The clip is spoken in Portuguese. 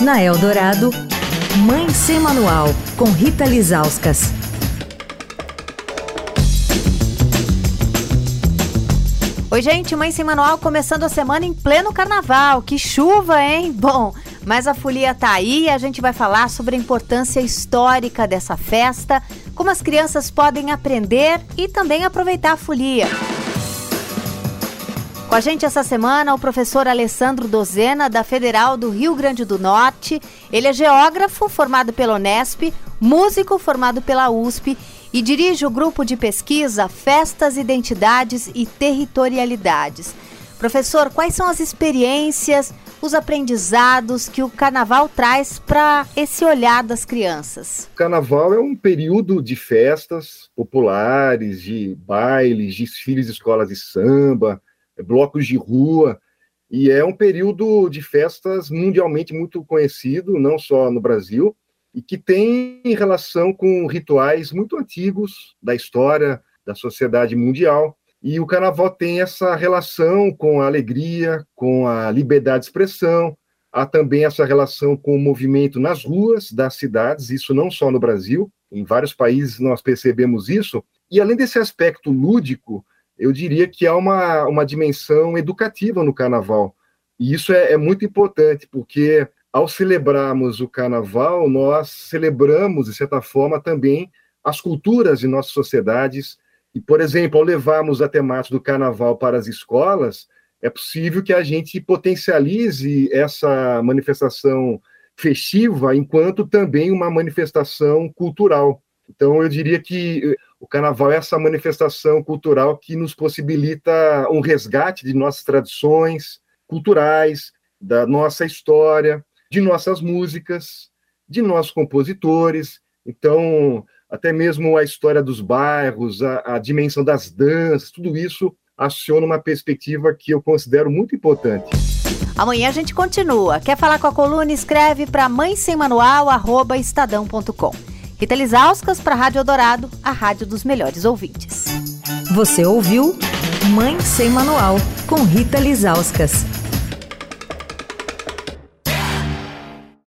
Na Eldorado, Mãe Sem Manual, com Rita Lizauskas. Oi, gente, Mãe Sem Manual começando a semana em pleno carnaval. Que chuva, hein? Bom, mas a folia tá aí e a gente vai falar sobre a importância histórica dessa festa, como as crianças podem aprender e também aproveitar a folia. Com a gente essa semana o professor Alessandro Dozena, da Federal do Rio Grande do Norte. Ele é geógrafo formado pela Unesp, músico formado pela USP e dirige o grupo de pesquisa Festas, Identidades e Territorialidades. Professor, quais são as experiências, os aprendizados que o carnaval traz para esse olhar das crianças? O carnaval é um período de festas populares, de bailes, desfiles de escolas de samba, blocos de rua, e é um período de festas mundialmente muito conhecido, não só no Brasil, e que tem relação com rituais muito antigos da história da sociedade mundial. E o carnaval tem essa relação com a alegria, com a liberdade de expressão, há também essa relação com o movimento nas ruas das cidades, isso não só no Brasil, em vários países nós percebemos isso. E além desse aspecto lúdico, eu diria que há uma, uma dimensão educativa no carnaval. E isso é, é muito importante, porque ao celebrarmos o carnaval, nós celebramos, de certa forma, também as culturas de nossas sociedades. E, por exemplo, ao levarmos a temática do carnaval para as escolas, é possível que a gente potencialize essa manifestação festiva enquanto também uma manifestação cultural. Então, eu diria que o carnaval é essa manifestação cultural que nos possibilita um resgate de nossas tradições culturais, da nossa história, de nossas músicas, de nossos compositores. Então, até mesmo a história dos bairros, a, a dimensão das danças, tudo isso aciona uma perspectiva que eu considero muito importante. Amanhã a gente continua. Quer falar com a coluna? Escreve para mãe sem manual, estadão.com. Rita Lisauskas para a Rádio Eldorado, a rádio dos melhores ouvintes. Você ouviu Mãe Sem Manual, com Rita Lisauskas.